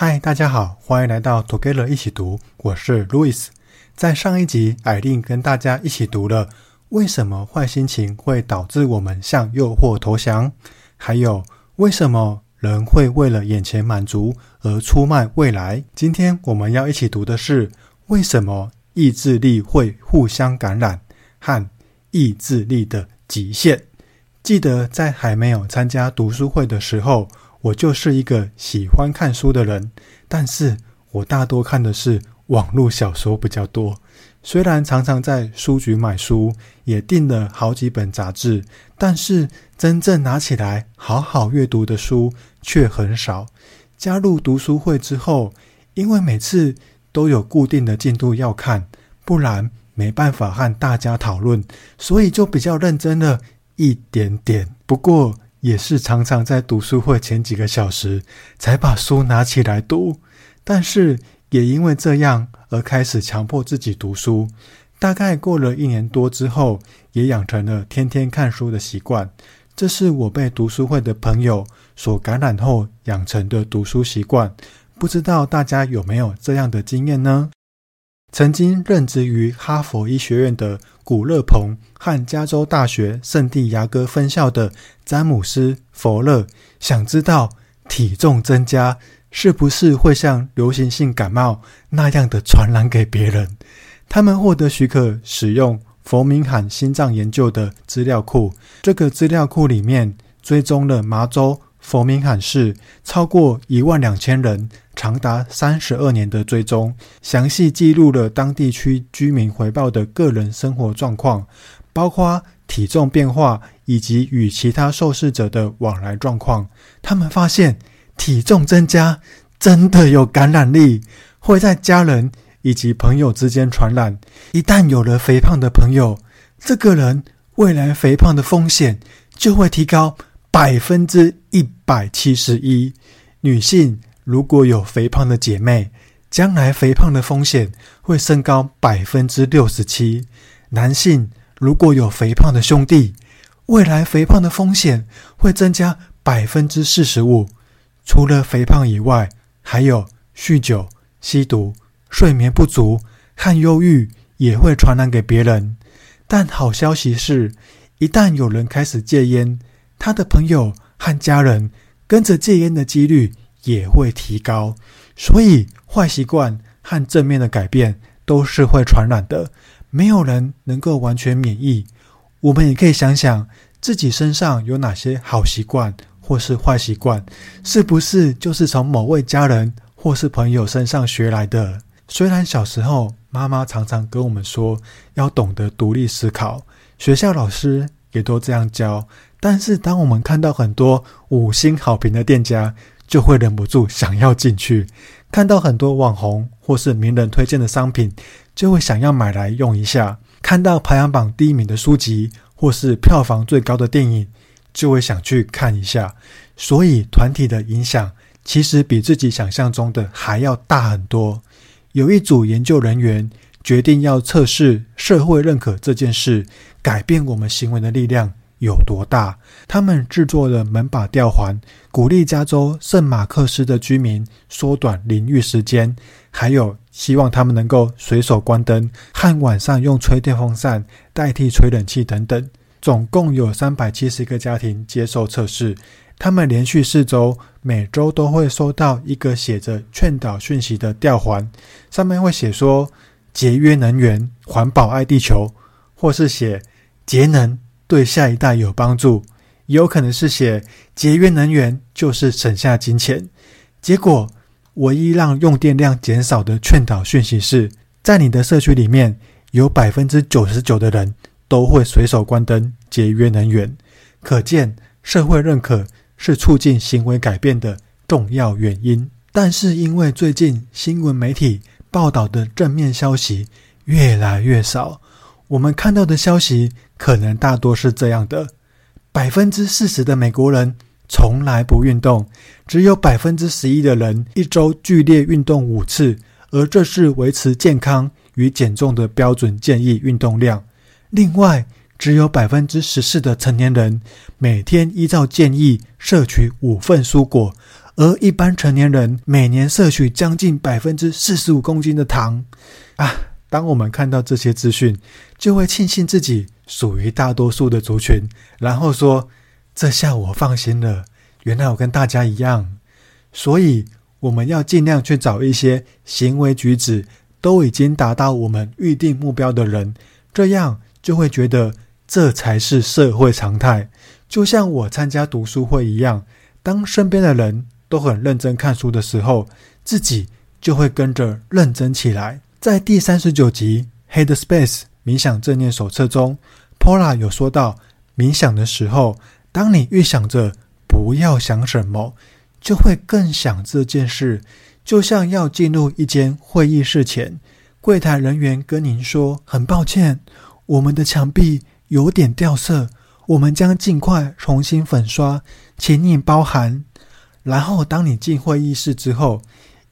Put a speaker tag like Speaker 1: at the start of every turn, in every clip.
Speaker 1: 嗨，大家好，欢迎来到 Together 一起读，我是 Louis。在上一集，艾琳跟大家一起读了为什么坏心情会导致我们向诱惑投降，还有为什么人会为了眼前满足而出卖未来。今天我们要一起读的是为什么意志力会互相感染和意志力的极限。记得在还没有参加读书会的时候。我就是一个喜欢看书的人，但是我大多看的是网络小说比较多。虽然常常在书局买书，也订了好几本杂志，但是真正拿起来好好阅读的书却很少。加入读书会之后，因为每次都有固定的进度要看，不然没办法和大家讨论，所以就比较认真了一点点。不过，也是常常在读书会前几个小时才把书拿起来读，但是也因为这样而开始强迫自己读书。大概过了一年多之后，也养成了天天看书的习惯。这是我被读书会的朋友所感染后养成的读书习惯。不知道大家有没有这样的经验呢？曾经任职于哈佛医学院的古勒鹏和加州大学圣地牙哥分校的詹姆斯·佛勒，想知道体重增加是不是会像流行性感冒那样的传染给别人。他们获得许可使用佛明罕心脏研究的资料库，这个资料库里面追踪了麻州。佛明罕市超过一万两千人，长达三十二年的追踪，详细记录了当地区居民回报的个人生活状况，包括体重变化以及与其他受试者的往来状况。他们发现，体重增加真的有感染力，会在家人以及朋友之间传染。一旦有了肥胖的朋友，这个人未来肥胖的风险就会提高。百分之一百七十一，女性如果有肥胖的姐妹，将来肥胖的风险会升高百分之六十七；男性如果有肥胖的兄弟，未来肥胖的风险会增加百分之四十五。除了肥胖以外，还有酗酒、吸毒、睡眠不足和忧郁也会传染给别人。但好消息是，一旦有人开始戒烟，他的朋友和家人跟着戒烟的几率也会提高，所以坏习惯和正面的改变都是会传染的，没有人能够完全免疫。我们也可以想想自己身上有哪些好习惯或是坏习惯，是不是就是从某位家人或是朋友身上学来的？虽然小时候妈妈常常跟我们说要懂得独立思考，学校老师也都这样教。但是，当我们看到很多五星好评的店家，就会忍不住想要进去；看到很多网红或是名人推荐的商品，就会想要买来用一下；看到排行榜第一名的书籍或是票房最高的电影，就会想去看一下。所以，团体的影响其实比自己想象中的还要大很多。有一组研究人员决定要测试社会认可这件事改变我们行为的力量。有多大？他们制作了门把吊环，鼓励加州圣马克斯的居民缩短淋浴时间，还有希望他们能够随手关灯，和晚上用吹电风扇代替吹冷气等等。总共有三百七十个家庭接受测试，他们连续四周，每周都会收到一个写着劝导讯息的吊环，上面会写说节约能源、环保爱地球，或是写节能。对下一代有帮助，也有可能是写节约能源就是省下金钱。结果，唯一让用电量减少的劝导讯息是，在你的社区里面有百分之九十九的人都会随手关灯节约能源。可见，社会认可是促进行为改变的重要原因。但是，因为最近新闻媒体报道的正面消息越来越少。我们看到的消息可能大多是这样的：百分之四十的美国人从来不运动，只有百分之十一的人一周剧烈运动五次，而这是维持健康与减重的标准建议运动量。另外，只有百分之十四的成年人每天依照建议摄取五份蔬果，而一般成年人每年摄取将近百分之四十五公斤的糖啊。当我们看到这些资讯，就会庆幸自己属于大多数的族群，然后说：“这下我放心了，原来我跟大家一样。”所以，我们要尽量去找一些行为举止都已经达到我们预定目标的人，这样就会觉得这才是社会常态。就像我参加读书会一样，当身边的人都很认真看书的时候，自己就会跟着认真起来。在第三十九集《Headspace 冥想正念手册》中，Paula 有说到，冥想的时候，当你预想着不要想什么，就会更想这件事。就像要进入一间会议室前，柜台人员跟您说：“很抱歉，我们的墙壁有点掉色，我们将尽快重新粉刷，请你包涵。”然后，当你进会议室之后，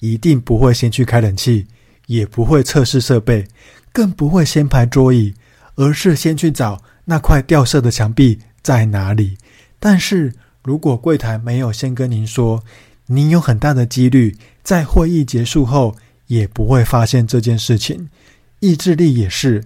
Speaker 1: 一定不会先去开冷气。也不会测试设备，更不会先排桌椅，而是先去找那块掉色的墙壁在哪里。但是如果柜台没有先跟您说，您有很大的几率在会议结束后也不会发现这件事情。意志力也是，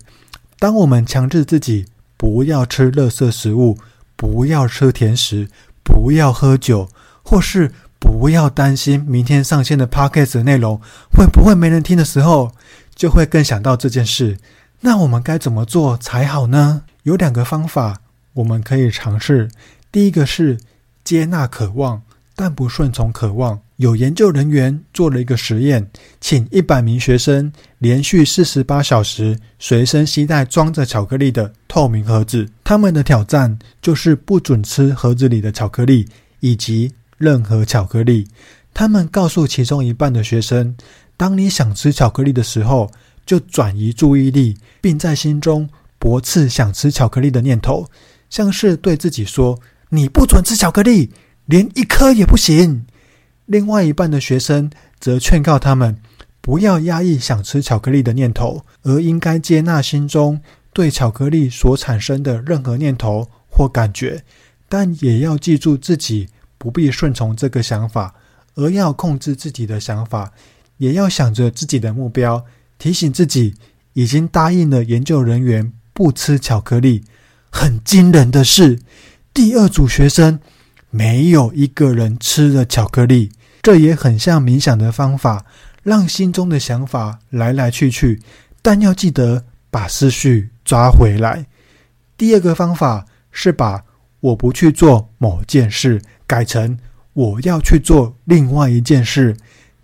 Speaker 1: 当我们强制自己不要吃垃圾食物，不要吃甜食，不要喝酒，或是不要担心明天上线的 Podcast 内容会不会没人听的时候，就会更想到这件事。那我们该怎么做才好呢？有两个方法我们可以尝试。第一个是接纳渴望，但不顺从渴望。有研究人员做了一个实验，请一百名学生连续四十八小时随身携带装着巧克力的透明盒子。他们的挑战就是不准吃盒子里的巧克力，以及任何巧克力，他们告诉其中一半的学生：“当你想吃巧克力的时候，就转移注意力，并在心中驳斥想吃巧克力的念头，像是对自己说：‘你不准吃巧克力，连一颗也不行。’另外一半的学生则劝告他们不要压抑想吃巧克力的念头，而应该接纳心中对巧克力所产生的任何念头或感觉，但也要记住自己。”不必顺从这个想法，而要控制自己的想法，也要想着自己的目标，提醒自己已经答应了研究人员不吃巧克力。很惊人的是，第二组学生没有一个人吃了巧克力。这也很像冥想的方法，让心中的想法来来去去，但要记得把思绪抓回来。第二个方法是把我不去做某件事。改成我要去做另外一件事。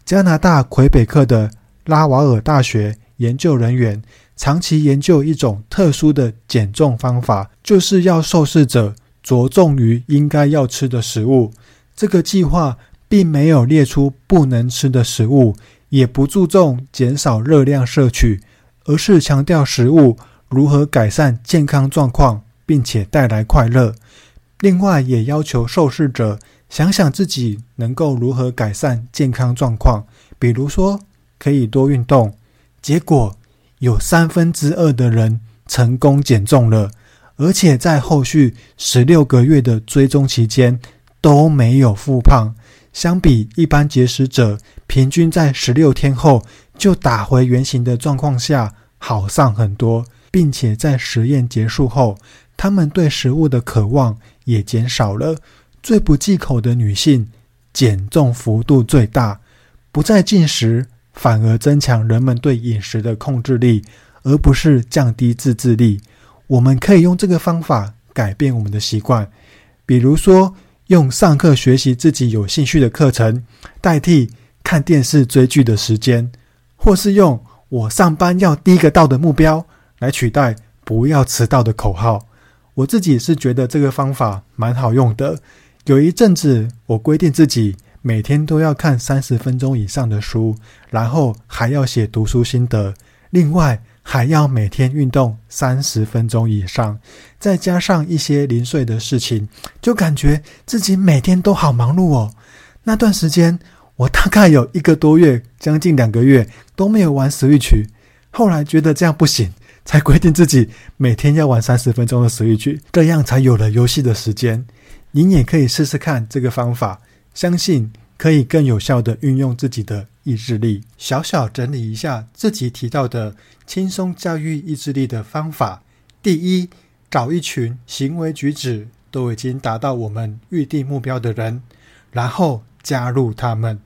Speaker 1: 加拿大魁北克的拉瓦尔大学研究人员长期研究一种特殊的减重方法，就是要受试者着重于应该要吃的食物。这个计划并没有列出不能吃的食物，也不注重减少热量摄取，而是强调食物如何改善健康状况，并且带来快乐。另外，也要求受试者想想自己能够如何改善健康状况，比如说可以多运动。结果有三分之二的人成功减重了，而且在后续十六个月的追踪期间都没有复胖。相比一般节食者，平均在十六天后就打回原形的状况下，好上很多，并且在实验结束后，他们对食物的渴望也减少了。最不忌口的女性减重幅度最大，不再进食，反而增强人们对饮食的控制力，而不是降低自制力。我们可以用这个方法改变我们的习惯，比如说用上课学习自己有兴趣的课程代替看电视追剧的时间，或是用我上班要第一个到的目标来取代不要迟到的口号。我自己是觉得这个方法蛮好用的。有一阵子，我规定自己每天都要看三十分钟以上的书，然后还要写读书心得，另外还要每天运动三十分钟以上，再加上一些零碎的事情，就感觉自己每天都好忙碌哦。那段时间，我大概有一个多月，将近两个月都没有玩 Switch。后来觉得这样不行。才规定自己每天要玩三十分钟的 Switch，这样才有了游戏的时间。您也可以试试看这个方法，相信可以更有效地运用自己的意志力。小小整理一下自己提到的轻松驾驭意志力的方法：第一，找一群行为举止都已经达到我们预定目标的人，然后加入他们；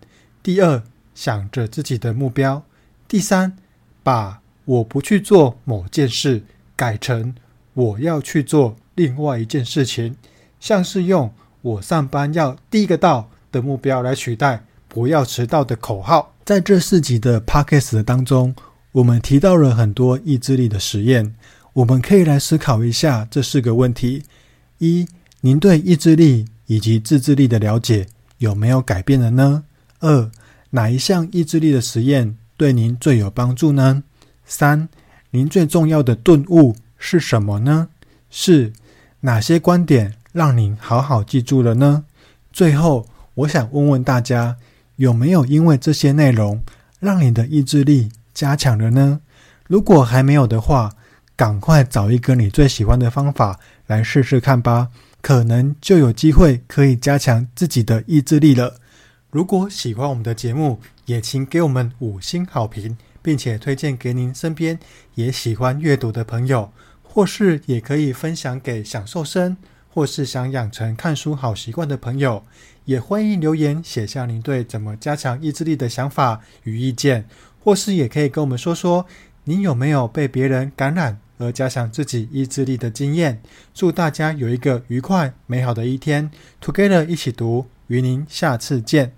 Speaker 1: 第二，想着自己的目标；第三，把我不去做某件事改成我要去做另外一件事情，像是用我上班要第一个到的目标来取代不要迟到的口号。在这四集的 Podcast 当中，我们提到了很多意志力的实验，我们可以来思考一下这四个问题：一、您对意志力以及自制力的了解有没有改变了呢？二、哪一项意志力的实验对您最有帮助呢？三、您最重要的顿悟是什么呢？四、哪些观点让您好好记住了呢？最后，我想问问大家，有没有因为这些内容让你的意志力加强了呢？如果还没有的话，赶快找一个你最喜欢的方法来试试看吧，可能就有机会可以加强自己的意志力了。如果喜欢我们的节目，也请给我们五星好评，并且推荐给您身边也喜欢阅读的朋友，或是也可以分享给想瘦身或是想养成看书好习惯的朋友。也欢迎留言写下您对怎么加强意志力的想法与意见，或是也可以跟我们说说您有没有被别人感染而加强自己意志力的经验。祝大家有一个愉快美好的一天，Together 一起读，与您下次见。